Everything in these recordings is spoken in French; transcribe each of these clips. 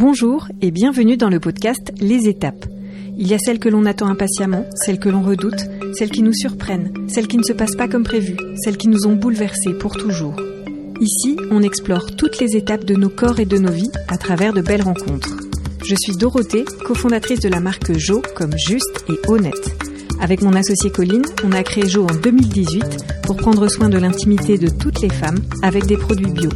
Bonjour et bienvenue dans le podcast Les étapes. Il y a celles que l'on attend impatiemment, celles que l'on redoute, celles qui nous surprennent, celles qui ne se passent pas comme prévu, celles qui nous ont bouleversés pour toujours. Ici, on explore toutes les étapes de nos corps et de nos vies à travers de belles rencontres. Je suis Dorothée, cofondatrice de la marque Jo comme juste et honnête. Avec mon associé Colline, on a créé Jo en 2018 pour prendre soin de l'intimité de toutes les femmes avec des produits bio.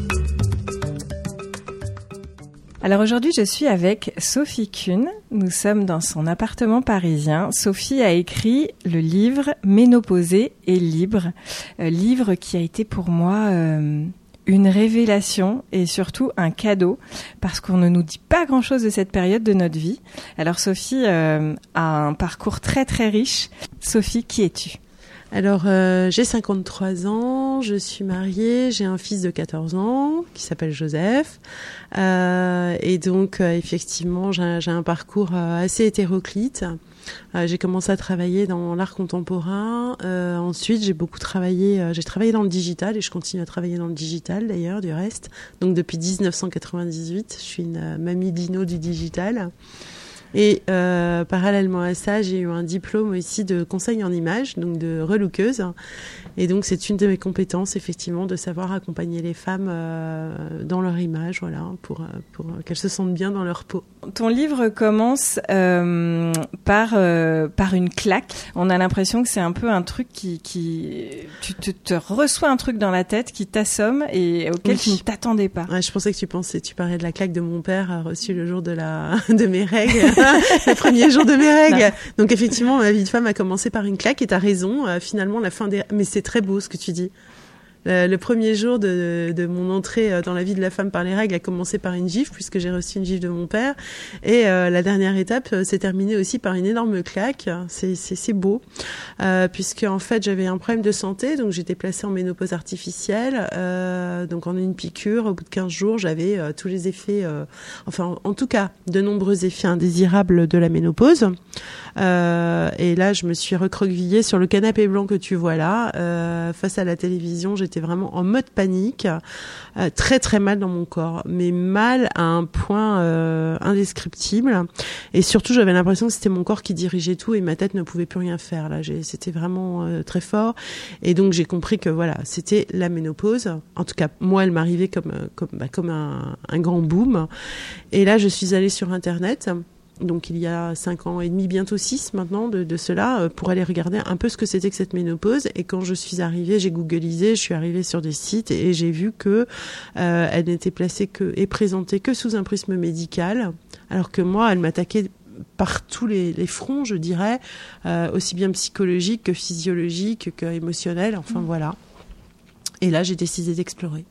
Alors aujourd'hui, je suis avec Sophie Kuhn. Nous sommes dans son appartement parisien. Sophie a écrit le livre Ménopausée et libre, euh, livre qui a été pour moi euh, une révélation et surtout un cadeau parce qu'on ne nous dit pas grand-chose de cette période de notre vie. Alors Sophie euh, a un parcours très très riche. Sophie, qui es-tu? Alors, euh, j'ai 53 ans, je suis mariée, j'ai un fils de 14 ans qui s'appelle Joseph. Euh, et donc, euh, effectivement, j'ai un parcours euh, assez hétéroclite. j'ai commencé à travailler dans l'art contemporain. ensuite, j'ai beaucoup travaillé. j'ai travaillé dans le digital et je continue à travailler dans le digital d'ailleurs, du reste. Donc, depuis 1998, je suis une mamie dino du digital. Et euh, parallèlement à ça, j'ai eu un diplôme aussi de conseil en image, donc de relookeuse. Et donc c'est une de mes compétences, effectivement, de savoir accompagner les femmes euh, dans leur image, voilà, pour, euh, pour qu'elles se sentent bien dans leur peau. Ton livre commence euh, par, euh, par une claque. On a l'impression que c'est un peu un truc qui... qui tu te, te, reçois un truc dans la tête qui t'assomme et auquel tu ne t'attendais pas. Ouais, je pensais que tu pensais, tu parlais de la claque de mon père reçue le jour de, la, de mes règles. le premier jour de mes règles. Donc effectivement, ma vie de femme a commencé par une claque et t'as raison. Euh, finalement, la fin des... Mais c'est très beau ce que tu dis. Euh, le, premier jour de, mon entrée euh, dans la vie de la femme par les règles a commencé par une gifle puisque j'ai reçu une gifle de mon père. Et euh, la dernière étape s'est terminée aussi par une énorme claque. C'est beau. Euh, puisque en fait j'avais un problème de santé donc j'étais placée en ménopause artificielle. Donc en une piqûre au bout de 15 jours j'avais tous les effets enfin en, en, tout cas de nombreux effets indésirables de la ménopause et là je me suis recroquevillée sur le canapé blanc que tu vois là face à la télévision j'étais vraiment en mode panique, euh, très très mal dans mon corps, mais mal à un point euh, indescriptible. Et surtout, j'avais l'impression que c'était mon corps qui dirigeait tout et ma tête ne pouvait plus rien faire. Là, c'était vraiment euh, très fort. Et donc j'ai compris que voilà, c'était la ménopause. En tout cas, moi, elle m'arrivait comme comme bah, comme un, un grand boom. Et là, je suis allée sur internet donc il y a cinq ans et demi, bientôt six maintenant de, de cela, euh, pour aller regarder un peu ce que c'était que cette ménopause. Et quand je suis arrivée, j'ai googlisé, je suis arrivée sur des sites et j'ai vu que euh, elle n'était placée que et présentée que sous un prisme médical, alors que moi, elle m'attaquait par tous les, les, fronts, je dirais, euh, aussi bien psychologique que physiologique que émotionnel. Enfin mmh. voilà. Et là, j'ai décidé d'explorer.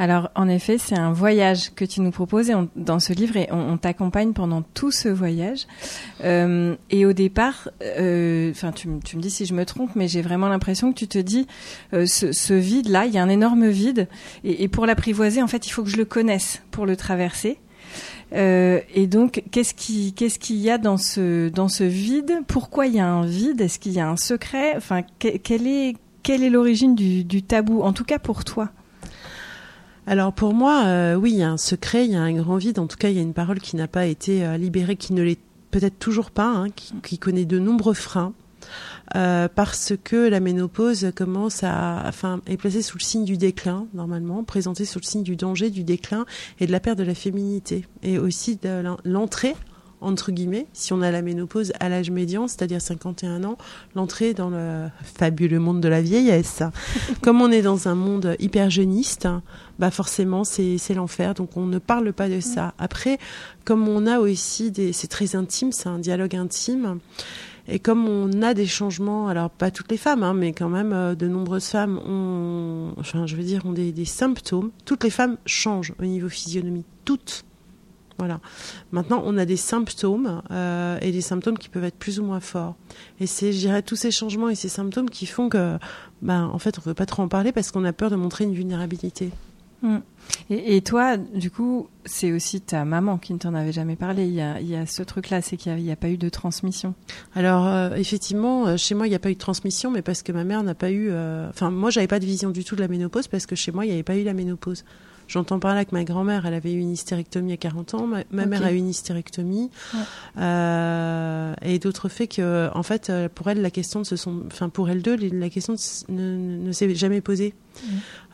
Alors, en effet, c'est un voyage que tu nous proposes dans ce livre et on, t'accompagne pendant tout ce voyage. Euh, et au départ, euh, enfin, tu, me dis si je me trompe, mais j'ai vraiment l'impression que tu te dis, euh, ce, ce vide-là, il y a un énorme vide, et, pour l'apprivoiser, en fait, il faut que je le connaisse pour le traverser. Et donc, qu'est-ce qui, qu'est-ce qu'il y a dans ce vide? Pourquoi il y a un vide? Est-ce qu'il y a un secret? Enfin, que, quelle est l'origine du tabou? En tout cas pour toi. Alors pour moi, euh, oui, il y a un secret, il y a un grand vide. En tout cas, il y a une parole qui n'a pas été euh, libérée, qui ne l'est peut-être toujours pas, hein, qui, connaît de nombreux freins. Euh, parce que la ménopause commence à, enfin, est placée sous le signe du déclin normalement, présentée sous le signe du danger, du déclin et de la perte de la féminité, et aussi de l'entrée entre guillemets, si on a la ménopause à l'âge médian, c'est-à-dire 51 ans, l'entrée dans le fabuleux monde de la vieillesse. Comme on est dans un monde hyper jeuniste, bah forcément c'est l'enfer, donc on ne parle pas de ça. Après, comme on a aussi des, c'est très intime, c'est un dialogue intime. Et comme on a des changements, alors pas toutes les femmes, hein, mais quand même euh, de nombreuses femmes ont, enfin je veux dire, ont des, des symptômes. Toutes les femmes changent au niveau physionomie, toutes voilà. Maintenant, on a des symptômes euh, et des symptômes qui peuvent être plus ou moins forts. Et c'est, je dirais, tous ces changements et ces symptômes qui font que, ben, en fait, on veut pas trop en parler parce qu'on a peur de montrer une vulnérabilité. Mmh. Et, et, toi, du coup, c'est aussi ta maman qui ne t'en avait jamais parlé. Il y a, il y a ce truc-là, c'est qu'il n'y a, a, pas eu de transmission. Alors, euh, effectivement, euh, chez moi, il n'y a pas eu de transmission, mais parce que ma mère n'a pas eu. Euh, enfin, moi, j'avais pas de vision du tout de la ménopause parce que chez moi, il n'y avait pas eu la ménopause J'entends par là que ma grand-mère, elle avait eu une hystérectomie à 40 ans, ma, mère a eu une hystérectomie, euh, et d'autres faits que, en fait, euh, pour elle, la question de se sont, enfin pour elles deux, la question ne, s'est jamais posée.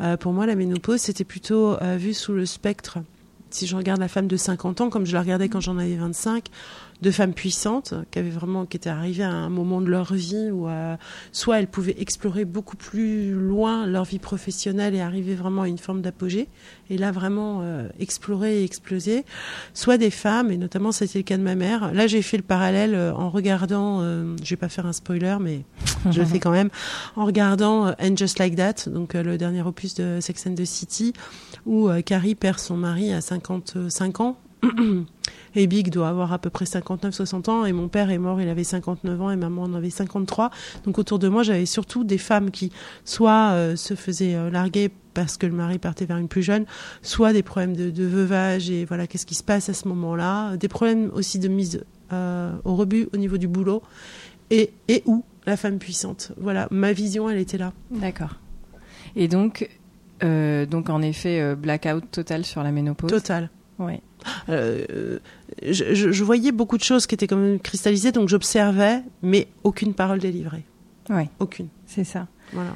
Euh, pour moi, la ménopause, c'était plutôt vu sous le spectre. Si je regarde la femme de 50 ans, comme je la regardais quand j'en avais 25, de femmes puissantes qui avaient vraiment qui étaient arrivées à un moment de leur vie où euh, soit elles pouvaient explorer beaucoup plus loin leur vie professionnelle et arriver vraiment à une forme d'apogée et là vraiment euh, explorer et exploser soit des femmes et notamment c'était le cas de ma mère. Là j'ai fait le parallèle euh, en regardant je vais pas faire un spoiler mais je le fais quand même en regardant And Just Like That donc le dernier opus de Sex and the City où Carrie perd son mari à 55 ans et Big doit avoir à peu près 59-60 ans et mon père est mort, il avait 59 ans et maman en avait 53. Donc autour de moi, j'avais surtout des femmes qui soit euh, se faisaient euh, larguer parce que le mari partait vers une plus jeune, soit des problèmes de, veuvage et voilà qu'est-ce qui se passe à ce moment-là, des problèmes aussi de mise euh, au rebut au niveau du boulot et, et où la femme puissante? Voilà, ma vision, elle était là. D'accord. Et donc, donc en effet, blackout total sur la ménopause? Total. Oui. Euh, je, je, voyais beaucoup de choses qui étaient comme même cristallisées, donc j'observais, mais aucune parole délivrée. Oui. Aucune. C'est ça. Voilà.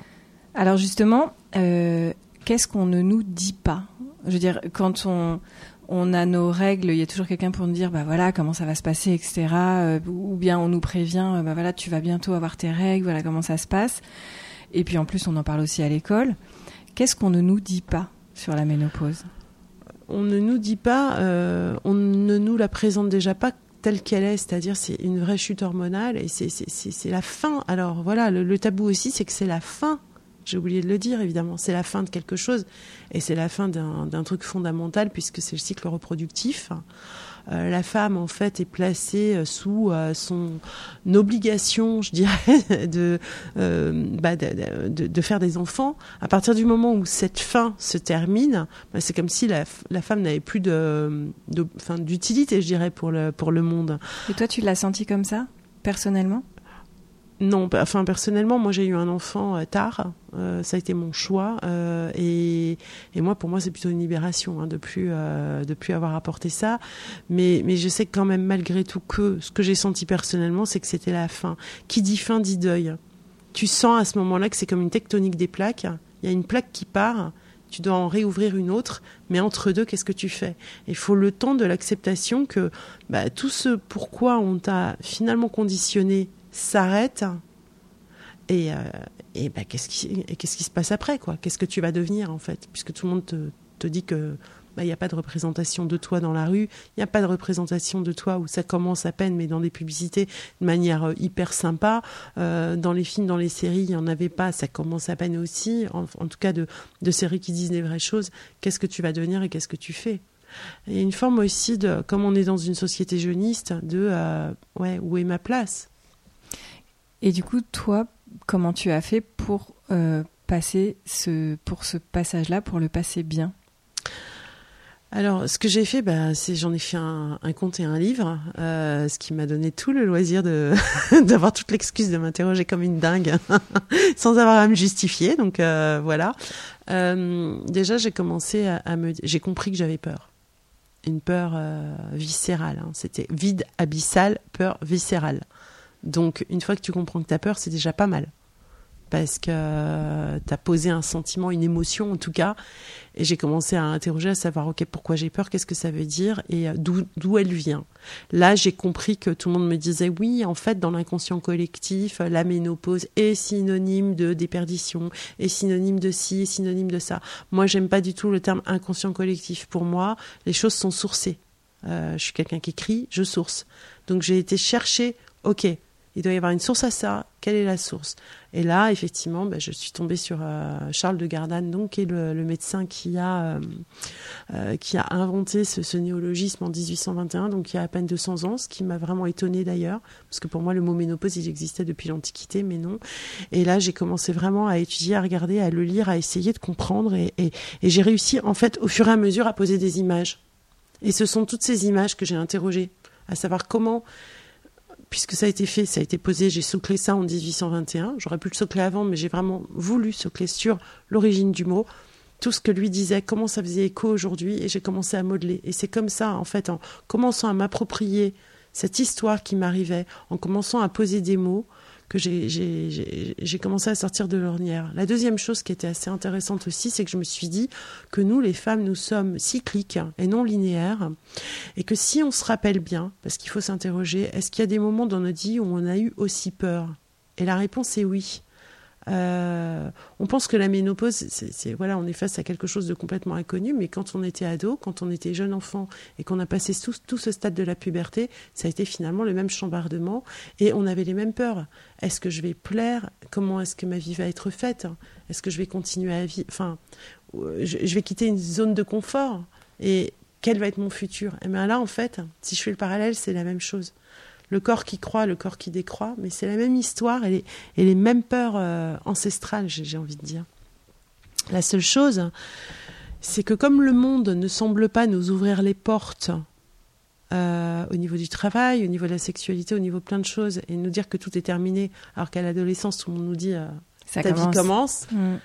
Alors justement, euh, qu'est-ce qu'on ne nous dit pas? Je veux dire, quand on, on a nos règles, il y a toujours quelqu'un pour nous dire, bah voilà, comment ça va se passer, etc. Euh, ou bien on nous prévient, bah voilà, tu vas bientôt avoir tes règles, voilà comment ça se passe. Et puis en plus, on en parle aussi à l'école. Qu'est-ce qu'on ne nous dit pas sur la ménopause? On ne nous dit pas, euh, on ne nous la présente déjà pas telle qu'elle est, c'est-à-dire c'est une vraie chute hormonale et c'est la fin. Alors voilà, le, tabou aussi, c'est que c'est la fin. J'ai oublié de le dire, évidemment, c'est la fin de quelque chose et c'est la fin d'un truc fondamental puisque c'est le cycle reproductif. Euh, la femme en fait est placée euh, sous euh, son obligation, je dirais, de, bah, de, faire des enfants. À partir du moment où cette fin se termine, bah, c'est comme si la, femme n'avait plus d'utilité, je dirais, pour le, pour le monde. Et toi, tu l'as senti comme ça, personnellement? Non, bah, enfin personnellement, moi j'ai eu un enfant euh, tard, euh, ça a été mon choix euh, et, et, moi pour moi c'est plutôt une libération hein, de plus de plus avoir apporté ça, mais mais je sais quand même malgré tout que ce que j'ai senti personnellement c'est que c'était la fin. Qui dit fin dit deuil. Tu sens à ce moment-là que c'est comme une tectonique des plaques. Il y a une plaque qui part, tu dois en réouvrir une autre, mais entre deux, qu'est-ce que tu fais? Il faut le temps de l'acceptation que bah, tout ce pourquoi on t'a finalement conditionné s'arrête et, euh, et bah, qu'est-ce qui, qu'est-ce qui se passe après quoi? Qu'est-ce que tu vas devenir en fait? Puisque tout le monde te, te dit que il bah, n'y a pas de représentation de toi dans la rue, il n'y a pas de représentation de toi où ça commence à peine, mais dans des publicités de manière euh, hyper sympa. Euh, dans les films, dans les séries, il n'y en avait pas, ça commence à peine aussi. En, tout cas, de, de séries qui disent des vraies choses. Qu'est-ce que tu vas devenir et qu'est-ce que tu fais? Il y a une forme aussi de, comme on est dans une société jeuniste, de ouais, où est ma place? Et du coup, toi, comment tu as fait pour euh, passer ce, passage-là, pour le passer bien? Alors, ce que j'ai fait, bah, c'est j'en ai fait un, conte et un livre, euh, ce qui m'a donné tout le loisir d'avoir toute l'excuse de m'interroger comme une dingue, sans avoir à me justifier. Donc euh, voilà. Déjà, j'ai commencé à, me, j'ai compris que j'avais peur, une peur viscérale. Hein. C'était vide abyssal, peur viscérale. Donc, une fois que tu comprends que tu as peur, c'est déjà pas mal. Parce que euh, tu as posé un sentiment, une émotion en tout cas. Et j'ai commencé à interroger, à savoir, OK, pourquoi j'ai peur, qu'est-ce que ça veut dire et euh, d'où elle vient. Là, j'ai compris que tout le monde me disait, oui, en fait, dans l'inconscient collectif, la ménopause est synonyme de déperdition, est synonyme de ci, est synonyme de ça. Moi, j'aime pas du tout le terme inconscient collectif. Pour moi, les choses sont sourcées. Euh, je suis quelqu'un qui écrit, je source. Donc j'ai été chercher, ok, il doit y avoir une source à ça. Quelle est la source? Et là, effectivement, ben, je suis tombée sur euh, Charles de Gardanne, donc, qui est le, médecin qui a, euh, euh, qui inventé ce, néologisme en 1821, donc il y a à peine 200 ans, ce qui m'a vraiment étonnée d'ailleurs, parce que pour moi, le mot ménopause, il existait depuis l'Antiquité, mais non. Et là, j'ai commencé vraiment à étudier, à regarder, à le lire, à essayer de comprendre, et j'ai réussi, en fait, au fur et à mesure, à poser des images. Et ce sont toutes ces images que j'ai interrogées, à savoir comment puisque ça a été fait, ça a été posé, j'ai soclé ça en 1821. J'aurais pu le socler avant, mais j'ai vraiment voulu socler sur l'origine du mot. tout ce que lui disait, comment ça faisait écho aujourd'hui, et j'ai commencé à modeler. Et c'est comme ça, en fait, en commençant à m'approprier cette histoire qui m'arrivait, en commençant à poser des mots, que j'ai commencé à sortir de l'ornière. La deuxième chose qui était assez intéressante aussi, c'est que je me suis dit que nous, les femmes, nous sommes cycliques et non linéaires, et que si on se rappelle bien, parce qu'il faut s'interroger, est-ce qu'il y a des moments dans notre vie où on a eu aussi peur? Et la réponse est oui. Euh, on pense que la ménopause, c'est voilà, on est face à quelque chose de complètement inconnu, mais quand on était ado, quand on était jeune enfant et qu'on a passé tout, ce stade de la puberté, ça a été finalement le même chambardement et on avait les mêmes peurs. Est-ce que je vais plaire? Comment est-ce que ma vie va être faite? Est-ce que je vais continuer à vivre Enfin, euh, je, vais quitter une zone de confort et quel va être mon futur? Et bien là, en fait, si je fais le parallèle, c'est la même chose le corps qui croit, le corps qui décroît, mais c'est la même histoire et les, mêmes peurs euh, ancestrales, j'ai envie de dire. La seule chose, c'est que comme le monde ne semble pas nous ouvrir les portes euh, au niveau du travail, au niveau de la sexualité, au niveau de plein de choses, et nous dire que tout est terminé, alors qu'à l'adolescence, tout le monde nous dit euh, ta vie commence, mm.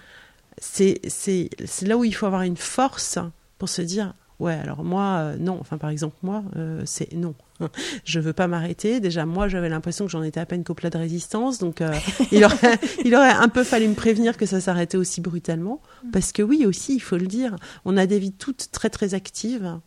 c'est là où il faut avoir une force pour se dire Ouais, alors moi, euh, non. Enfin, par exemple, moi, euh, c'est non. Je veux pas m'arrêter. Déjà, moi, j'avais l'impression que j'en étais à peine qu'au plat de résistance. Donc, euh, il, aurait, il aurait un peu fallu me prévenir que ça s'arrêtait aussi brutalement. Mm. Parce que oui, aussi, il faut le dire, on a des vies toutes très, très actives.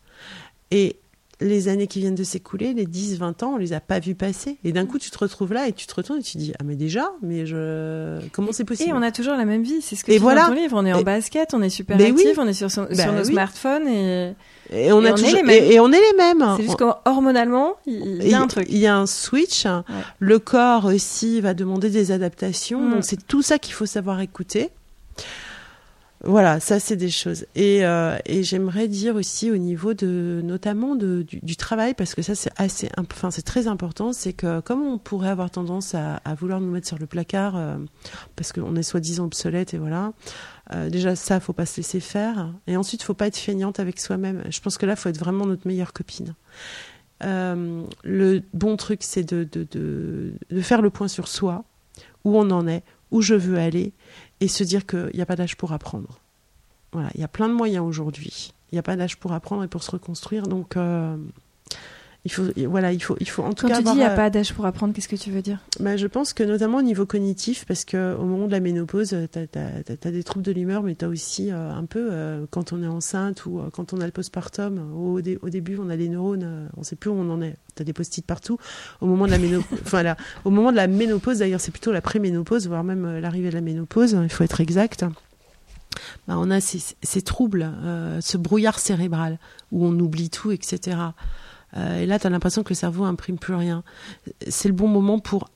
Et les années qui viennent de s'écouler, les 10, 20 ans, on les a pas vues passer. Et d'un coup, tu te retrouves là et tu te retournes et tu te dis, ah, mais déjà, mais je, comment c'est possible? Et on a toujours la même vie. C'est ce que tu voilà. dans ton livre. On est en basket, on est super actifs, on est sur, bah sur nos smartphones et, et on, a toujours, est les mêmes. Et, on est les mêmes. C'est juste qu'hormonalement, il y, a un truc. Il y a un switch. Le corps aussi va demander des adaptations. Mm. Donc c'est tout ça qu'il faut savoir écouter. Voilà, ça c'est des choses. Et, euh, et j'aimerais dire aussi au niveau de, notamment de, du, travail, parce que ça c'est assez, c'est très important, c'est que comme on pourrait avoir tendance à, vouloir nous mettre sur le placard, euh, parce qu'on est soi-disant obsolète et voilà. Euh, déjà ça, faut pas se laisser faire. Et ensuite, faut pas être feignante avec soi-même. Je pense que là, faut être vraiment notre meilleure copine. Le bon truc, c'est de faire le point sur soi, où on en est, où je veux aller, et se dire qu'il n'y a pas d'âge pour apprendre. Voilà, il y a plein de moyens aujourd'hui. Il n'y a pas d'âge pour apprendre et pour se reconstruire. Donc, euh, il faut, voilà, il faut, il faut en tout Quand cas. Quand tu dis il n'y a pas d'âge pour apprendre, qu'est-ce que tu veux dire? Bah, Je pense que notamment au niveau cognitif, parce qu'au moment de la ménopause, tu as, des troubles de l'humeur, mais tu as aussi euh, un peu, euh, quand on est enceinte ou quand on a le postpartum, au, au début, on a les neurones, on ne sait plus où on en est. Tu as des post-it partout. Au moment de la ménopause, enfin, là, au moment de la ménopause, d'ailleurs, c'est plutôt la pré-ménopause, voire même l'arrivée de la ménopause, il faut être exact. Bah, on a ces, ces troubles, ce brouillard cérébral où on oublie tout, etc. Euh, et là, tu as l'impression que le cerveau imprime plus rien. C'est le bon moment pour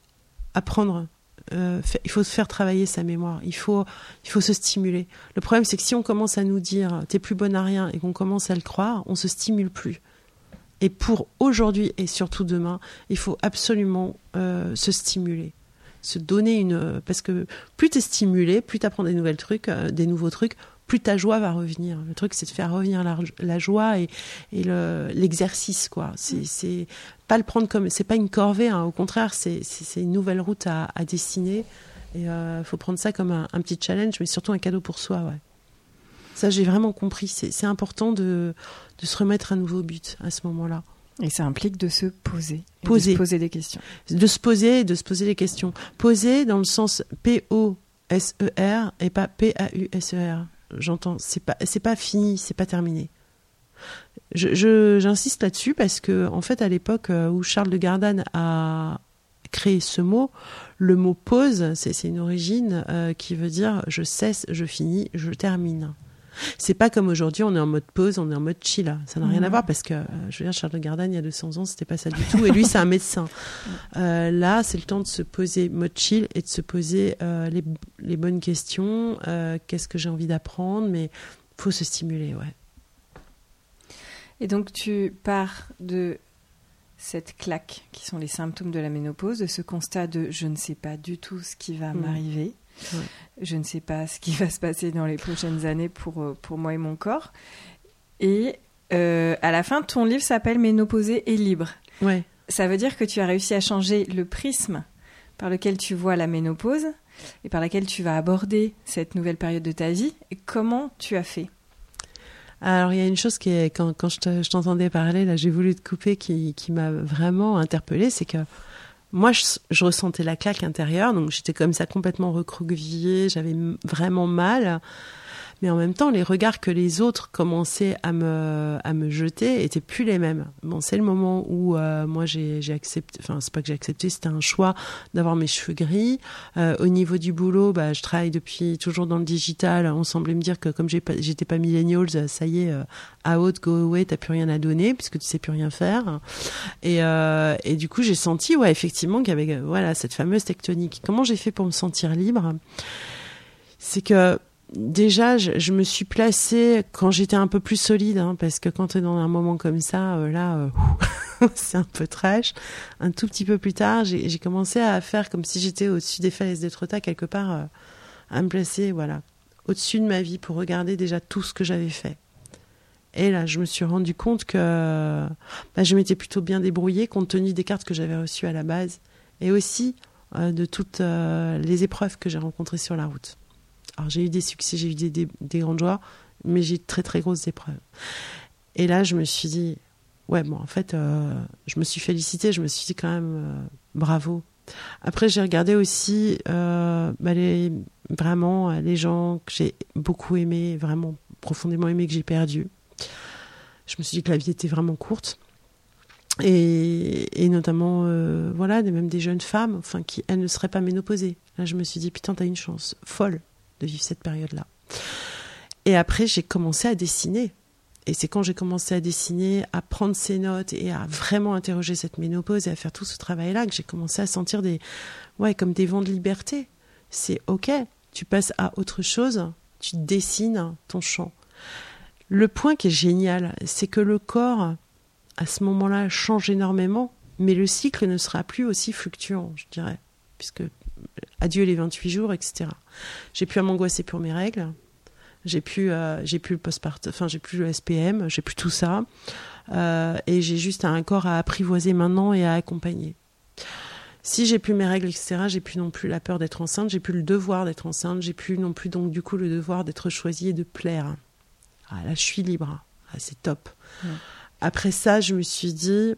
apprendre. Euh, il faut se faire travailler sa mémoire. Il faut, il faut se stimuler. Le problème, c'est que si on commence à nous dire t'es plus bonne à rien et qu'on commence à le croire, on se stimule plus. Et pour aujourd'hui et surtout demain, il faut absolument euh, se stimuler se donner une parce que plus tu es stimulé, plus tu apprends des nouvelles trucs, des nouveaux trucs, plus ta joie va revenir. Le truc, c'est de faire revenir la, joie et, l'exercice, quoi. C'est pas le prendre comme, c'est pas une corvée, hein. au contraire, c'est une nouvelle route à, dessiner. Et il euh, faut prendre ça comme un, petit challenge, mais surtout un cadeau pour soi, ouais. Ça, j'ai vraiment compris. C'est important de, se remettre un nouveau but à ce moment-là. Et ça implique de se poser. Poser. De se poser des questions. De se poser et de se poser des questions. Poser dans le sens P-O-S-E-R et pas P-A-U-S-E-R j'entends, c'est pas, c'est pas fini, c'est pas terminé. J'insiste là-dessus parce que, en fait, à l'époque euh, où Charles de Gardanne a créé ce mot, le mot pause, c'est, c'est une origine euh, qui veut dire je cesse, je finis, je termine. C'est pas comme aujourd'hui, on est en mode pause, on est en mode chill. Ça n'a rien à voir parce que, euh, je veux dire, Charles de Gardanne, il y a 200 ans, c'était pas ça du tout. Et lui, c'est un médecin. Euh, là, c'est le temps de se poser mode chill et de se poser euh, les, les, bonnes questions. Qu'est-ce que j'ai envie d'apprendre Mais faut se stimuler, ouais. Et donc, tu pars de cette claque qui sont les symptômes de la ménopause, de ce constat de je ne sais pas du tout ce qui va mmh. Je ne sais pas ce qui va se passer dans les prochaines années pour, euh, pour moi et mon corps. Et euh, à la fin, ton livre s'appelle Ménopausée et libre. Ouais. Ça veut dire que tu as réussi à changer le prisme par lequel tu vois la ménopause et par laquelle tu vas aborder cette nouvelle période de ta vie. Et comment tu as fait? Alors, il y a une chose qui est, quand, quand je t'entendais parler, là, j'ai voulu te couper, qui, qui m'a vraiment interpellée, c'est que moi, je, ressentais la claque intérieure, donc j'étais comme ça complètement recroquevillée, j'avais vraiment mal mais en même temps, les regards que les autres commençaient à me, à me jeter étaient plus les mêmes. Bon, c'est le moment où euh, moi j'ai accepté, enfin c'est pas que j'ai accepté, c'était un choix d'avoir mes cheveux gris. Euh, au niveau du boulot, bah, je travaille depuis toujours dans le digital. On semblait me dire que comme j'étais pas millennials, ça y est, euh, out, go away, t'as plus rien à donner puisque tu sais plus rien faire. Et, et du coup, j'ai senti, ouais, effectivement, qu'il y avait voilà cette fameuse tectonique. Comment j'ai fait pour me sentir libre? C'est que déjà, je, me suis placée quand j'étais un peu plus solide, hein, parce que quand tu es dans un moment comme ça, euh, là, euh, c'est un peu trash. Un tout petit peu plus tard, j'ai commencé à faire comme si j'étais au-dessus des falaises d'Etretat, quelque part, euh, à me placer, voilà, au-dessus de ma vie pour regarder déjà tout ce que j'avais fait. Et là, je me suis rendu compte que bah, je m'étais plutôt bien débrouillée compte tenu des cartes que j'avais reçues à la base et aussi de toutes les épreuves que j'ai rencontrées sur la route. J'ai eu des succès, j'ai eu des, des, grandes joies, mais j'ai eu de très très grosses épreuves. Et là, je me suis dit, ouais, bon, en fait, euh, je me suis félicitée, je me suis dit quand même, euh, bravo. Après, j'ai regardé aussi euh, bah, vraiment les gens que j'ai beaucoup aimés, vraiment profondément aimés, que j'ai perdus. Je me suis dit que la vie était vraiment courte. Et, et notamment, voilà, même des jeunes femmes, enfin, qui, elles ne seraient pas ménopausées. Là, je me suis dit, putain, t'as une chance folle de vivre cette période-là. Et après, j'ai commencé à dessiner. Et c'est quand j'ai commencé à dessiner, à prendre ces notes et à vraiment interroger cette ménopause et à faire tout ce travail-là que j'ai commencé à sentir des, ouais, comme des vents de liberté. C'est ok, tu passes à autre chose, tu dessines ton champ. Le point qui est génial, c'est que le corps, à ce moment-là, change énormément, mais le cycle ne sera plus aussi fluctuant, je dirais, puisque adieu les 28 jours, etc. J'ai plus à m'angoisser pour mes règles. J'ai plus, euh, j'ai plus le postpartum, enfin j'ai plus le SPM, j'ai plus tout ça, euh, et j'ai juste un corps à apprivoiser maintenant et à accompagner. Si j'ai plus mes règles, etc., j'ai plus non plus la peur d'être enceinte, j'ai plus le devoir d'être enceinte, j'ai plus non plus donc du coup le devoir d'être choisie et de plaire. Ah, là, je suis libre. Ah, c'est top. Après ça, je me suis dit,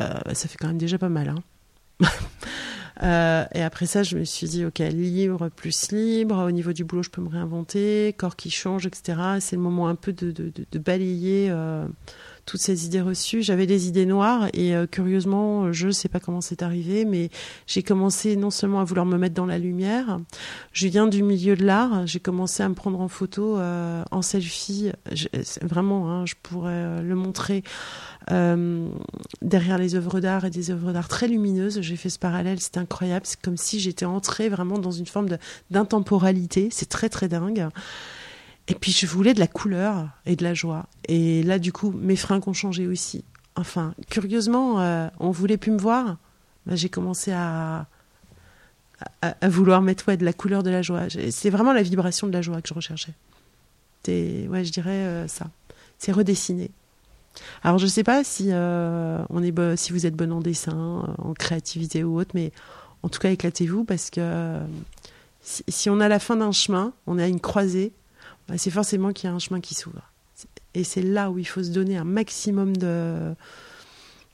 euh, ça fait quand même déjà pas mal. Hein Euh, et après ça, je me suis dit, ok, libre plus libre. Au niveau du boulot, je peux me réinventer. Corps qui change, etc. C'est le moment un peu de, balayer euh, toutes ces idées reçues. J'avais des idées noires et euh, curieusement, je ne sais pas comment c'est arrivé, mais j'ai commencé non seulement à vouloir me mettre dans la lumière. Je viens du milieu de l'art. J'ai commencé à me prendre en photo, en selfie. vraiment, hein, je pourrais le montrer euh, derrière les œuvres d'art et des œuvres d'art très lumineuses. J'ai fait ce parallèle, c'est incroyable. C'est comme si j'étais entrée vraiment dans une forme d'intemporalité. C'est très très dingue. Et puis je voulais de la couleur et de la joie. Et là, du coup, mes fringues ont changé aussi. Enfin, curieusement, euh, on voulait plus me voir. Bah, j'ai commencé à, à, vouloir mettre ouais, de la couleur, de la joie. C'est vraiment la vibration de la joie que je recherchais. Ouais, je dirais euh, ça. C'est redessiner. Alors je ne sais pas si, euh, on est si vous êtes bon en dessin, euh, en créativité ou autre, mais en tout cas éclatez-vous parce que euh, si, on a la fin d'un chemin, on a une croisée, bah, c'est forcément qu'il y a un chemin qui s'ouvre. Et c'est là où il faut se donner un maximum de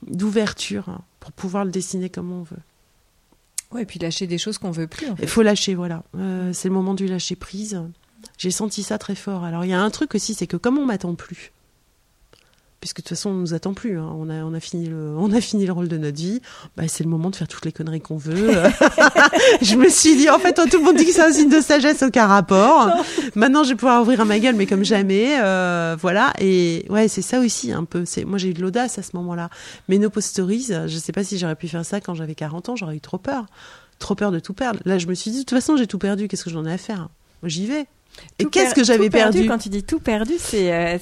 d'ouverture hein, pour pouvoir le dessiner comme on veut. Ouais, et puis lâcher des choses qu'on veut plus. Il faut lâcher, voilà. c'est le moment du lâcher prise. J'ai senti ça très fort. Alors il y a un truc aussi, c'est que comme on m'attend plus, puisque de toute façon on nous attend plus. Hein. On a on a fini le on a fini le rôle de notre vie. Bah, c'est le moment de faire toutes les conneries qu'on veut. je me suis dit en fait tout le monde dit que c'est un signe de sagesse aucun rapport. Maintenant je vais pouvoir ouvrir ma gueule mais comme jamais euh, voilà et ouais c'est ça aussi un peu. C'est moi j'ai eu de l'audace à ce moment-là. Mais nos stories, je sais pas si j'aurais pu faire ça quand j'avais 40 ans. J'aurais eu trop peur, trop peur de tout perdre. Là je me suis dit de toute façon j'ai tout perdu. Qu'est-ce que j'en ai à faire? J'y vais. Et qu'est-ce que j'avais perdu, Quand tu dis tout perdu, c'est euh,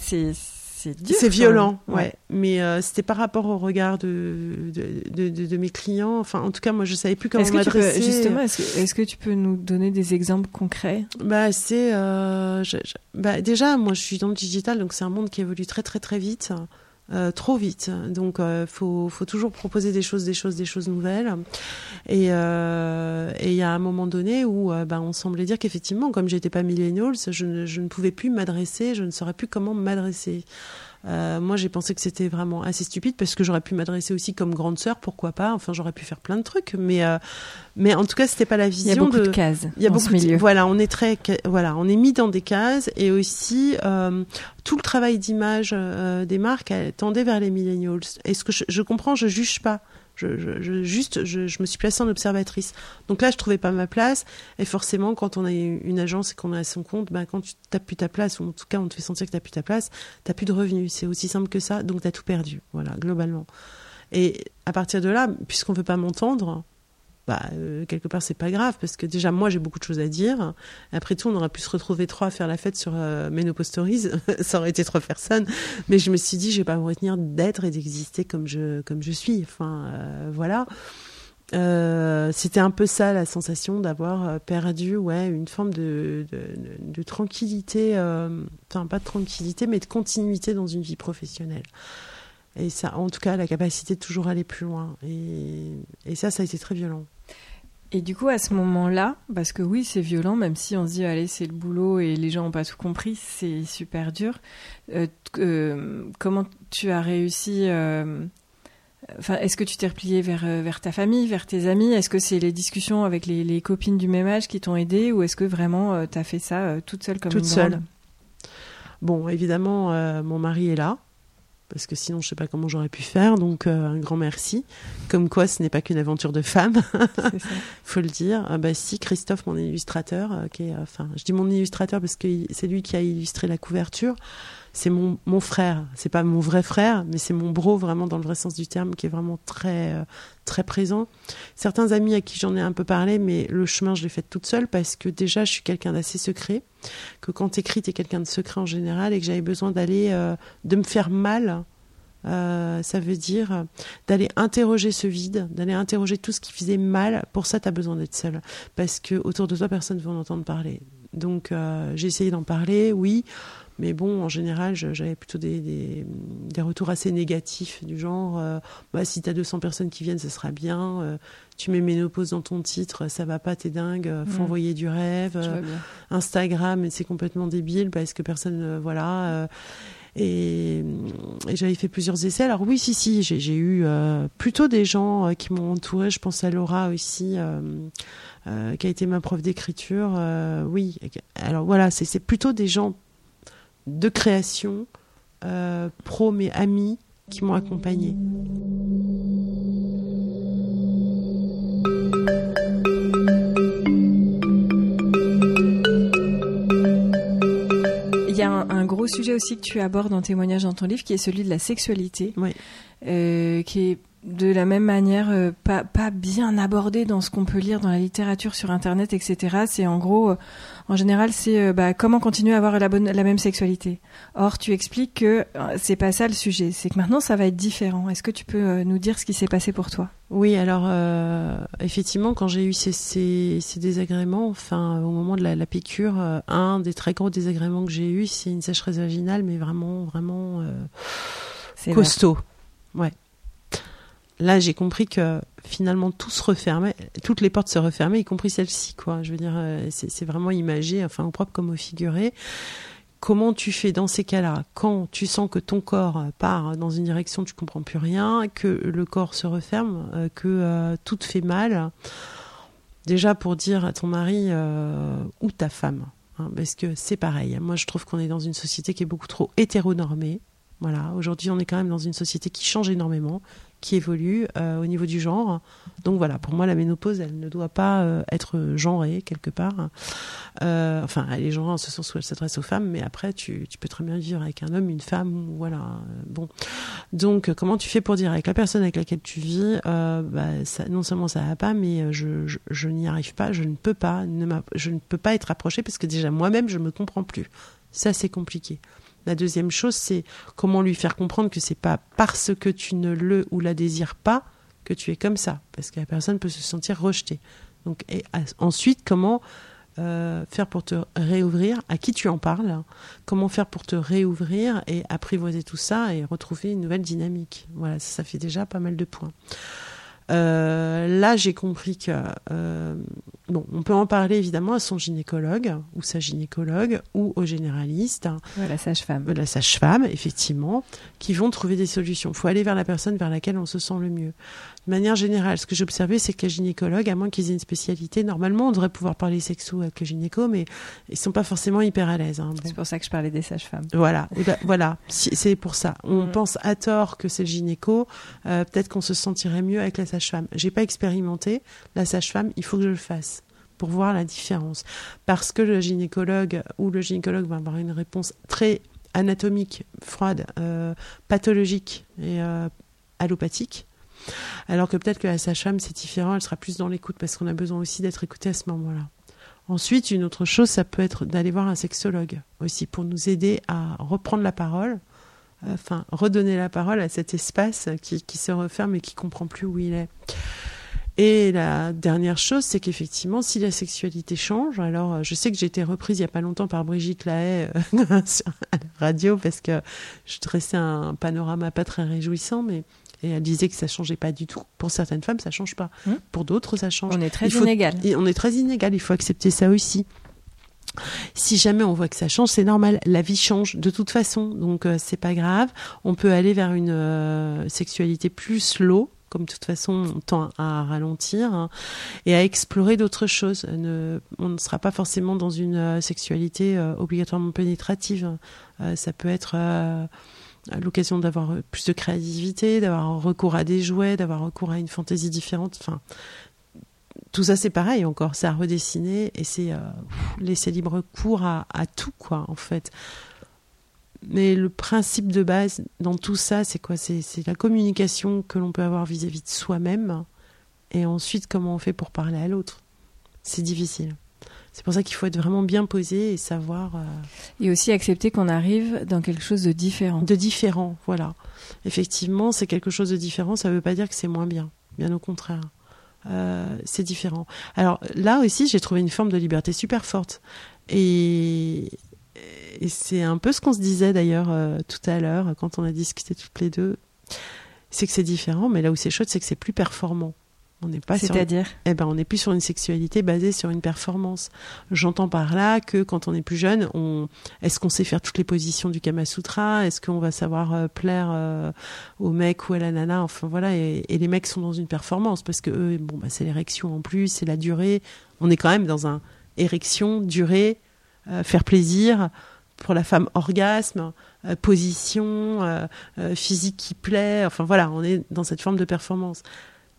c'est c'est violent, ouais. Mais euh, c'était par rapport au regard de de, de, mes clients. Enfin, en tout cas, moi, je savais plus comment m'adresser. Justement, est-ce que, tu peux nous donner des exemples concrets? Bah, c'est, euh, bah, déjà, moi, je suis dans le digital, donc c'est un monde qui évolue très, très, très vite. Euh, trop vite. Donc, euh, faut, faut toujours proposer des choses, des choses, des choses nouvelles. Et euh, il y a un moment donné où ben, on semblait dire qu'effectivement, comme j'étais pas millennials, je ne, je ne pouvais plus m'adresser, je ne saurais plus comment m'adresser. Euh, moi, j'ai pensé que c'était vraiment assez stupide parce que j'aurais pu m'adresser aussi comme grande sœur, pourquoi pas. Enfin, j'aurais pu faire plein de trucs, mais euh, mais en tout cas, c'était pas la vision. Il y a beaucoup de, cases. Il y a dans beaucoup ce milieu. De, voilà, on est très voilà, on est mis dans des cases et aussi euh, tout le travail d'image euh, des marques tendait vers les millennials. Et ce que je, je comprends, je juge pas. Je, juste, je, me suis placée en observatrice. Donc là, je trouvais pas ma place. Et forcément, quand on a une agence et qu'on est à son compte, ben, quand tu n'as plus ta place, ou en tout cas, on te fait sentir que tu n'as plus ta place, tu n'as plus de revenus. C'est aussi simple que ça. Donc, tu as tout perdu. Voilà, globalement. Et à partir de là, puisqu'on ne veut pas m'entendre, bah, euh, quelque part c'est pas grave parce que déjà moi j'ai beaucoup de choses à dire. Après tout, on aurait pu se retrouver trois à faire la fête sur euh, Menopause Stories, ça aurait été trois personnes. Mais je me suis dit, je vais pas me retenir d'être et d'exister comme je comme je suis. Enfin, euh, voilà. Euh, c'était un peu ça la sensation d'avoir perdu ouais une forme de, de, de tranquillité euh, enfin pas de tranquillité mais de continuité dans une vie professionnelle et ça en tout cas la capacité de toujours aller plus loin. Et, et ça ça a été très violent. Et du coup, à ce moment-là, parce que oui, c'est violent, même si on se dit, allez, c'est le boulot et les gens n'ont pas tout compris, c'est super dur. Euh, euh, comment tu as réussi euh, Enfin, est-ce que tu t'es replié vers, vers ta famille, vers tes amis? Est-ce que c'est les discussions avec les, les, copines du même âge qui t'ont aidé? Ou est-ce que vraiment tu as fait ça toute seule comme toute une seule. Bon, évidemment, mon mari est là parce que sinon je sais pas comment j'aurais pu faire. Donc euh, un grand merci. Comme quoi, ce n'est pas qu'une aventure de femme, faut le dire. Ah, bah si, Christophe, mon illustrateur, euh, qui est, enfin, je dis mon illustrateur parce que c'est lui qui a illustré la couverture. C'est mon, mon frère. C'est pas mon vrai frère, mais c'est mon bro vraiment dans le vrai sens du terme, qui est vraiment très euh, très présent. Certains amis à qui j'en ai un peu parlé, mais le chemin je l'ai fait toute seule parce que déjà je suis quelqu'un d'assez secret que quand t'écris, t'es quelqu'un de secret en général et que j'avais besoin d'aller, euh, de me faire mal. Euh, ça veut dire d'aller interroger ce vide, d'aller interroger tout ce qui faisait mal. Pour ça, tu as besoin d'être seul. Parce que autour de toi, personne ne veut en entendre parler. Donc, j'ai essayé d'en parler, oui. Mais bon, en général, j'avais plutôt des, des, des, retours assez négatifs, du genre euh, bah, si tu as 200 personnes qui viennent, ce sera bien. Euh, tu mets ménopause dans ton titre, ça va pas, t'es dingue. euh, faut Mm. envoyer du rêve. Euh. Instagram, c'est complètement débile parce que personne, voilà. et, et j'avais fait plusieurs essais. Alors oui, si, si, j'ai eu plutôt des gens qui m'ont entouré. Je pense à Laura aussi, euh, qui a été ma prof d'écriture. euh, oui, alors voilà, c'est plutôt des gens de création, euh, pro mais amis, qui m'ont accompagné. Il y a un, un gros sujet aussi que tu abordes dans témoignage dans ton livre, qui est celui de la sexualité, Oui. euh, qui est de la même manière euh, pas, pas bien abordé dans ce qu'on peut lire dans la littérature sur Internet, etc. C'est en gros, euh, en général, c'est euh, bah, comment continuer à avoir la, bonne, la même sexualité. Or, tu expliques que euh, c'est pas ça le sujet, c'est que maintenant ça va être différent. Est-ce que tu peux euh, nous dire ce qui s'est passé pour toi? Oui, alors euh, effectivement, quand j'ai eu ces, ces, ces désagréments, enfin au moment de la, la piqûre, un des très gros désagréments que j'ai eu, c'est une sécheresse vaginale, mais vraiment, vraiment euh, costaud. Ouais. Là, j'ai compris que finalement tout se refermait, toutes les portes se refermaient, y compris celle-ci, quoi. Je veux dire, euh, c'est vraiment imagé, enfin au propre comme au figuré. Comment tu fais dans ces cas-là? Quand tu sens que ton corps part dans une direction, tu comprends plus rien, que le corps se referme, euh, que euh, tout te fait mal. Déjà pour dire à ton mari ou ta femme, hein, parce que c'est pareil. Moi, je trouve qu'on est dans une société qui est beaucoup trop hétéronormée. Voilà, aujourd'hui, on est quand même dans une société qui change énormément, qui évolue euh, au niveau du genre. Donc voilà, pour moi, la ménopause, elle ne doit pas euh, être genrée quelque part. Euh, enfin, elle est genrée en ce sens où elle s'adresse aux femmes, mais après, tu, peux très bien vivre avec un homme, une femme, voilà. Bon, donc comment tu fais pour dire avec la personne avec laquelle tu vis, bah, non seulement ça va pas, mais je, n'y arrive pas, je ne peux pas, ne je ne peux pas être approchée parce que déjà moi-même, je me comprends plus. Ça, c'est compliqué. La deuxième chose, c'est comment lui faire comprendre que c'est pas parce que tu ne le ou la désires pas que tu es comme ça, parce que la personne peut se sentir rejetée. À- ensuite, comment euh, faire pour te réouvrir, à qui tu en parles, comment faire pour te réouvrir et apprivoiser tout ça et retrouver une nouvelle dynamique. Voilà, ça, fait déjà pas mal de points. Euh, là, j'ai compris que euh, bon, on peut en parler évidemment à son gynécologue ou sa gynécologue ou au généraliste. la sage-femme. La sage-femme, effectivement, qui vont trouver des solutions. Il faut aller vers la personne vers laquelle on se sent le mieux de manière générale, ce que j'ai observé, c'est que les gynécologues, à moins qu'ils aient une spécialité, normalement, on devrait pouvoir parler sexo avec le gynéco, mais ils sont pas forcément hyper à l'aise. Hein. C'est pour ça que je parlais des sages-femmes. Voilà, ben, voilà, c'est pour ça. On mm. pense à tort que c'est le gynéco. Euh, peut-être qu'on se sentirait mieux avec la sage-femme. J'ai pas expérimenté la sage-femme. Il faut que je le fasse pour voir la différence, parce que le gynécologue ou le gynécologue va avoir une réponse très anatomique, froide, euh, pathologique et euh, allopathique alors que peut-être que la sage-femme, c'est différent, elle sera plus dans l'écoute parce qu'on a besoin aussi d'être écouté à ce moment-là. Ensuite, une autre chose, ça peut être d'aller voir un sexologue aussi pour nous aider à reprendre la parole, enfin, redonner la parole à cet espace qui, se referme et qui comprend plus où il est. Et la dernière chose, c'est qu'effectivement, si la sexualité change, alors je sais que j'ai été reprise il n'y a pas longtemps par Brigitte Lahaye euh, à la radio parce que je dressais un panorama pas très réjouissant, mais et elle disait que ça changeait pas du tout. Pour certaines femmes, ça change pas. Hmm. Pour d'autres, ça change. On est très inégal. on est très inégal. Il faut accepter ça aussi. Si jamais on voit que ça change, c'est normal. La vie change de toute façon, donc euh, c'est pas grave. On peut aller vers une euh, sexualité plus slow, comme de toute façon on tend à ralentir hein, et à explorer d'autres choses. on ne sera pas forcément dans une euh, sexualité obligatoirement pénétrative. ça peut être l'occasion d'avoir plus de créativité, d'avoir recours à des jouets, d'avoir recours à une fantaisie différente. Enfin, tout ça c'est pareil encore, c'est à redessiner et c'est euh, laisser libre cours à, tout quoi en fait. Mais le principe de base dans tout ça, c'est quoi? C'est la communication que l'on peut avoir vis à -vis de soi-même et ensuite comment on fait pour parler à l'autre. C'est difficile. C'est pour ça qu'il faut être vraiment bien posé et savoir. Euh, et aussi accepter qu'on arrive dans quelque chose de différent. De différent, voilà. Effectivement, c'est quelque chose de différent. Ça ne veut pas dire que c'est moins bien. Bien au contraire. Euh, c'est différent. Alors là aussi, j'ai trouvé une forme de liberté super forte. Et, c'est un peu ce qu'on se disait d'ailleurs euh, tout à l'heure quand on a discuté toutes les deux. C'est que c'est différent, mais là où c'est chouette, c'est que c'est plus performant. On n'est pas C'est-à-dire? Eh ben, on n'est plus sur une sexualité basée sur une performance. J'entends par là que quand on est plus jeune, on... est-ce qu'on sait faire toutes les positions du Kama Sutra? Est-ce qu'on va savoir euh, plaire euh, au mec ou à la nana? Enfin voilà, et, les mecs sont dans une performance parce que eux, bon, bah, c'est l'érection en plus, c'est la durée. On est quand même dans un érection, durée, euh, faire plaisir pour la femme orgasme, position, physique qui plaît. Enfin voilà, on est dans cette forme de performance.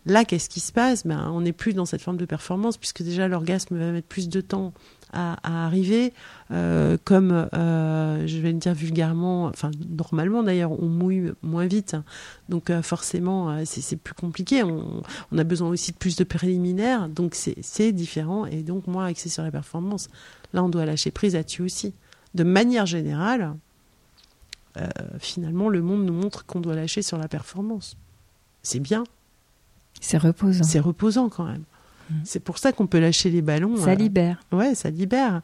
Là, qu'est-ce qui se passe? Ben, On n'est plus dans cette forme de performance, puisque déjà l'orgasme va mettre plus de temps à, arriver. Euh, comme, euh, je vais le dire vulgairement, enfin normalement d'ailleurs, on mouille moins vite. Donc euh, forcément, c'est plus compliqué. On, a besoin aussi de plus de préliminaires. Donc c'est différent. Et donc, moi, axé sur la performance, là, on doit lâcher prise là-dessus aussi. De manière générale, finalement, le monde nous montre qu'on doit lâcher sur la performance. C'est bien, c'est reposant. C'est reposant quand même. Mm. C'est pour ça qu'on peut lâcher les ballons. Ça euh, libère. Ouais, ça libère.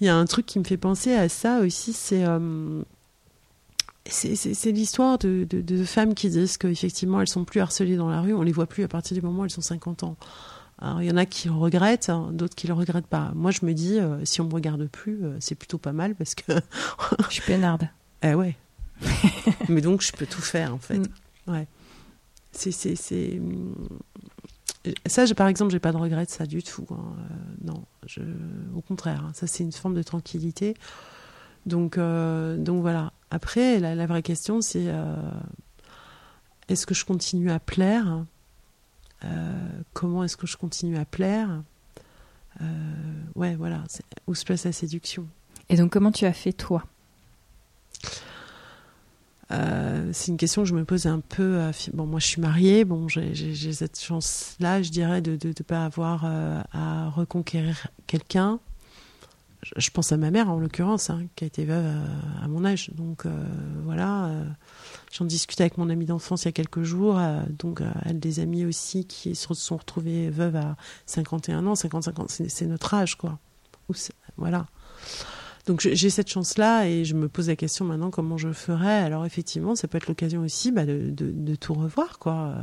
Il y a un truc qui me fait penser à ça aussi, c'est euh, c'est l'histoire de, de, femmes qui disent qu'effectivement elles sont plus harcelées dans la rue, on les voit plus à partir du moment où elles sont 50 ans. Alors il y en a qui le regrettent, hein, d'autres qui le regrettent pas. Moi je me dis, euh, si on me regarde plus, c'est plutôt pas mal parce que. je suis peinarde. Eh ouais. Mais donc je peux tout faire en fait. Mm. Ouais c'est ça par exemple j'ai pas de regret de ça du tout hein. euh, non je, au contraire hein. ça c'est une forme de tranquillité donc euh, donc voilà après la, vraie question c'est euh, est-ce que je continue à plaire? Comment est-ce que je continue à plaire? Ouais voilà où se place la séduction et donc comment tu as fait toi? Euh, c'est une question que je me pose un peu. bon, moi, je suis mariée. Bon, j'ai cette chance-là, je dirais, de ne pas avoir euh, à reconquérir quelqu'un. Je, pense à ma mère, en l'occurrence, hein, qui a été veuve à, à mon âge. Donc, euh, voilà. J'en discutais avec mon amie d'enfance il y a quelques jours. donc, elle, des amis aussi qui se sont retrouvés veuves à 51 ans, 55 ans. C'est notre âge, quoi. voilà. Donc j'ai cette chance-là et je me pose la question maintenant comment je ferais? Alors effectivement, ça peut être l'occasion aussi bah, de, de, tout revoir, quoi.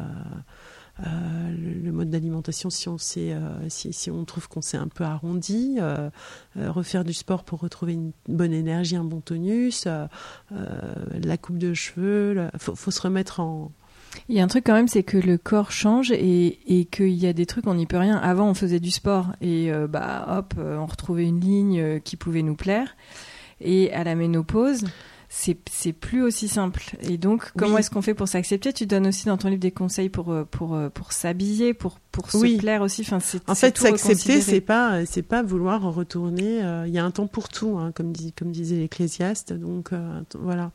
Euh, le, mode d'alimentation si on euh, si, si, on trouve qu'on s'est un peu arrondi, euh, refaire du sport pour retrouver une bonne énergie, un bon tonus, la coupe de cheveux, il faut, faut, se remettre en, il y a un truc quand même, c'est que le corps change et, et qu'il y a des trucs, on n'y peut rien. Avant, on faisait du sport et bah hop, on retrouvait une ligne qui pouvait nous plaire. Et à la ménopause, c'est plus aussi simple. Et donc, comment est-ce qu'on fait pour s'accepter? Tu donnes aussi dans ton livre des conseils pour euh, pour euh, pour s'habiller, pour pour se plaire aussi. Enfin, c'est en fait s'accepter, c'est pas c'est pas vouloir retourner. Euh, il y a un temps pour tout, hein, comme dit comme disait l'Ecclésiaste. Donc voilà.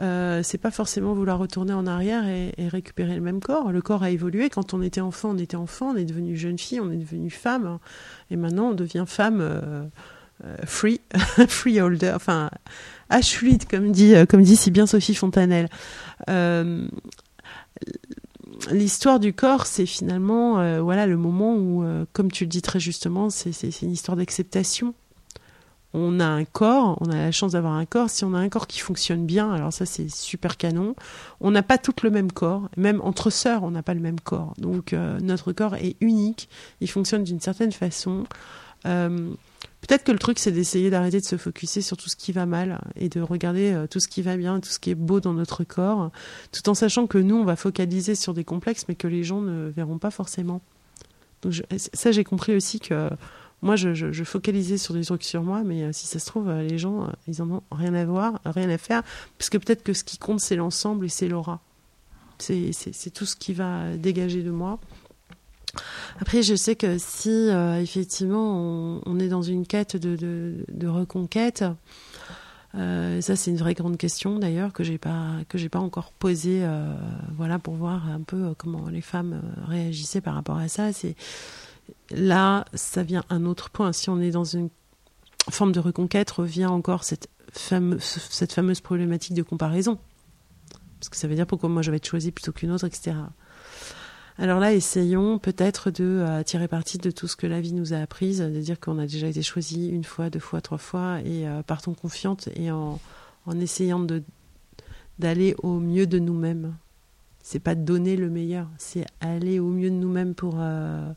Euh, c'est pas forcément vouloir retourner en arrière et, récupérer le même corps. Le corps a évolué. Quand on était enfant, on était enfant, on est devenu jeune fille, on est devenu femme, et maintenant on devient femme free, freeholder, enfin H comme dit, euh, comme dit si bien Sophie Fontanelle. Euh, l'histoire du corps, c'est finalement euh, voilà le moment où, comme tu le dis très justement, c'est une histoire d'acceptation. On a un corps, on a la chance d'avoir un corps. Si on a un corps qui fonctionne bien, alors ça c'est super canon. On n'a pas tout le même corps, même entre sœurs, on n'a pas le même corps. Donc notre corps est unique, il fonctionne d'une certaine façon. Peut-être que le truc, c'est d'essayer d'arrêter de se focuser sur tout ce qui va mal et de regarder euh, tout ce qui va bien, tout ce qui est beau dans notre corps, tout en sachant que nous, on va focaliser sur des complexes, mais que les gens ne verront pas forcément. Ça, j'ai compris aussi que moi, je, focalisais sur des trucs sur moi, mais euh, si ça se trouve, euh, les gens, ils en ont rien à voir, rien à faire, parce que peut-être que ce qui compte, c'est l'ensemble et c'est l'aura. C'est tout ce qui va dégager de moi. Après, je sais que si euh, effectivement on, est dans une quête de, reconquête, euh, ça c'est une vraie grande question d'ailleurs que j'ai pas pas encore posée, euh, voilà pour voir un peu comment les femmes réagissaient par rapport à ça. C'est là, ça vient un autre point. Si on est dans une forme de reconquête, revient encore cette fameuse problématique de comparaison, parce que ça veut dire pourquoi moi je vais être choisie plutôt qu'une autre, etc. Alors là, essayons peut-être de euh, tirer parti de tout ce que la vie nous a appris, de dire qu'on a déjà été choisi une fois, deux fois, trois fois, et euh, partons confiante et en, essayant d'aller au mieux de nous-mêmes. C'est pas donner le meilleur, c'est aller au mieux de nous-mêmes pour euh,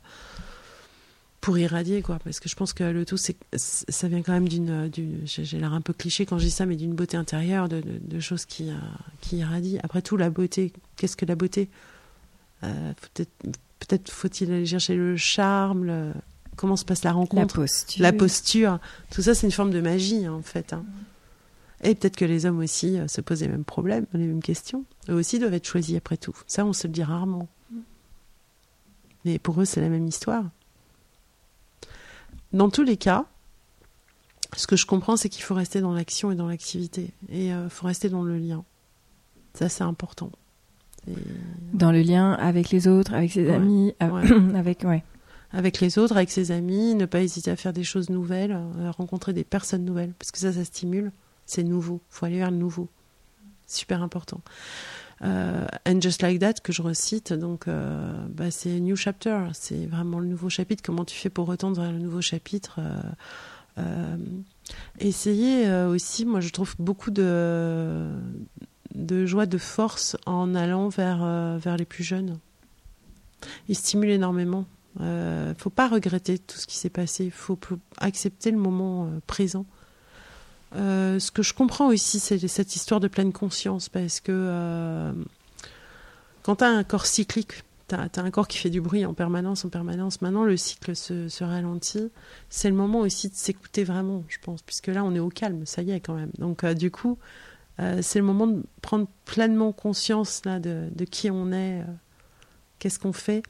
pour irradier quoi. Parce que je pense que le tout, c'est ça vient quand même d'une, j'ai l'air un peu cliché quand je dis ça, mais d'une beauté intérieure, de, de choses qui qui irradient. Après tout, la beauté, qu'est-ce que la beauté? Euh, peut-être faut-il aller chercher le charme, comment se passe la rencontre, la posture. Tout ça, c'est une forme de magie hein, en fait. Hein. Et peut-être que les hommes aussi euh, se posent les mêmes problèmes, les mêmes questions. Eux aussi doivent être choisis après tout. Ça, on se le dit rarement. Mais pour eux, c'est la même histoire. Dans tous les cas, ce que je comprends, c'est qu'il faut rester dans l'action et dans l'activité. Et il euh, faut rester dans le lien. Ça, c'est important. Dans le lien avec les autres, avec ses amis, avec ouais. Avec les autres, avec ses amis, ne pas hésiter à faire des choses nouvelles, à rencontrer des personnes nouvelles, parce que ça, ça stimule. C'est nouveau. faut aller vers le nouveau. Super important. Euh, and Just Like That, que je recite, donc euh, bah, c'est New Chapter, c'est vraiment le nouveau chapitre. Comment tu fais pour retendre vers le nouveau chapitre euh, Essayer aussi, moi je trouve beaucoup de, de joie, de force en allant vers, vers les plus jeunes. Il stimule énormément. Il ne faut pas regretter tout ce qui s'est passé. Il faut accepter le moment euh, ce que je comprends aussi, c'est cette histoire de pleine conscience, parce que quand tu as un corps cyclique, tu as, un corps qui fait du bruit en permanence, en permanence, maintenant le cycle se, ralentit, c'est le moment aussi de s'écouter vraiment, je pense, puisque là on est au calme, ça y est quand même. Donc du coup, euh, c'est le moment de prendre pleinement conscience là, de, qui on est, euh, qu'est-ce qu'on fait.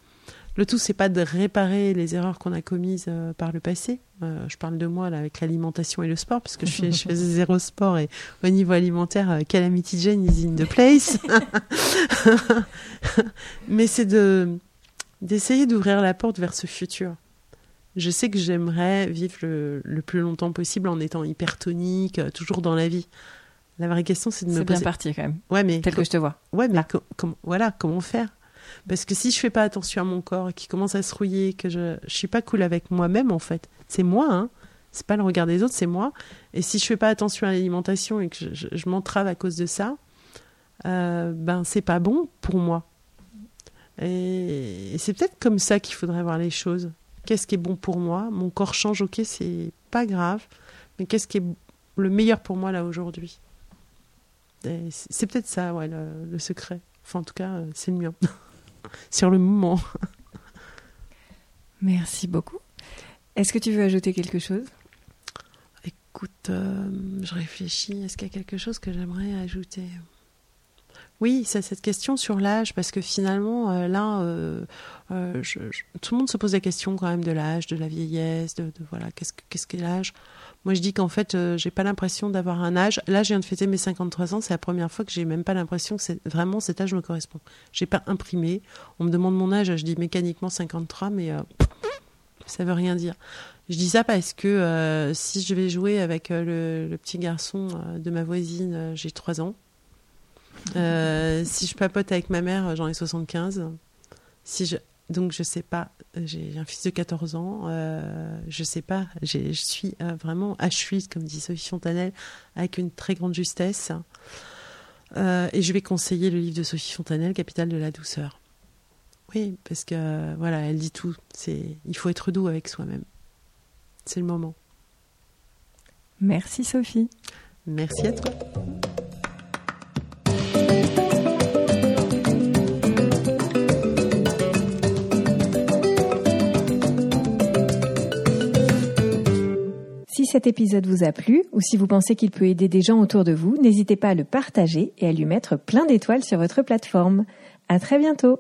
Le tout, c'est pas de réparer les erreurs qu'on a commises euh, par le passé. je parle de moi là, avec l'alimentation et le sport, parce que je, fais, je faisais zéro sport et au niveau alimentaire, Calamity Jane is in the place. Mais c'est de d'essayer d'ouvrir la porte vers ce futur. Je sais que j'aimerais vivre le, le, plus longtemps possible en étant hypertonique, toujours dans la vie. La vraie question, c'est de me C'est bien parti quand même. Ouais, mais tel que je te vois. Ouais, mais voilà, comment faire? Parce que si je fais pas attention à mon corps, qui commence à se rouiller, que je je suis pas cool avec moi-même en fait. C'est moi, hein. C'est pas le regard des autres, c'est moi. Et si je fais pas attention à l'alimentation et que je, m'entrave à cause de ça, euh, ben c'est pas bon pour moi. Et, c'est peut-être comme ça qu'il faudrait voir les choses. Qu'est-ce qui est bon pour moi? Mon corps change, ok, c'est pas grave. Mais qu'est-ce qui est le meilleur pour moi là aujourd'hui? C'est peut-être ça, ouais, le, secret. Enfin, en tout cas, euh, c'est le mien. Sur le moment. Merci beaucoup. Est-ce que tu veux ajouter quelque chose? Écoute, euh, je réfléchis. Est-ce qu'il y a quelque chose que j'aimerais ajouter? Oui, c'est cette question sur l'âge, parce que finalement, euh, là, euh, tout le monde se pose la question quand même de l'âge, de la vieillesse, de, voilà, qu'est-ce que qu'est-ce qu'est l'âge? Moi, je dis qu'en fait, j'ai pas l'impression d'avoir un âge. Là, je viens de fêter mes 53 ans, c'est la première fois que j'ai même pas l'impression que c'est vraiment cet âge me correspond. J'ai pas imprimé. On me demande mon âge, je dis mécaniquement 53, mais ça veut rien dire. Je dis ça parce que euh, si je vais jouer avec euh, le, petit garçon euh, de ma voisine, j'ai 3 ans. si je papote avec ma mère, j'en ai 75. Si je, donc je sais pas, j'ai un fils de 14 ans, je sais pas, je suis vraiment à comme dit Sophie Fontanelle, avec une très grande justesse. et je vais conseiller le livre de Sophie Fontanelle, Capitale de la douceur. Oui, parce que voilà, elle dit tout. C'est, il faut être doux avec soi-même. C'est le moment. Merci Sophie. Merci à toi. Cet épisode vous a plu ou si vous pensez qu'il peut aider des gens autour de vous, n'hésitez pas à le partager et à lui mettre plein d'étoiles sur votre plateforme. À très bientôt!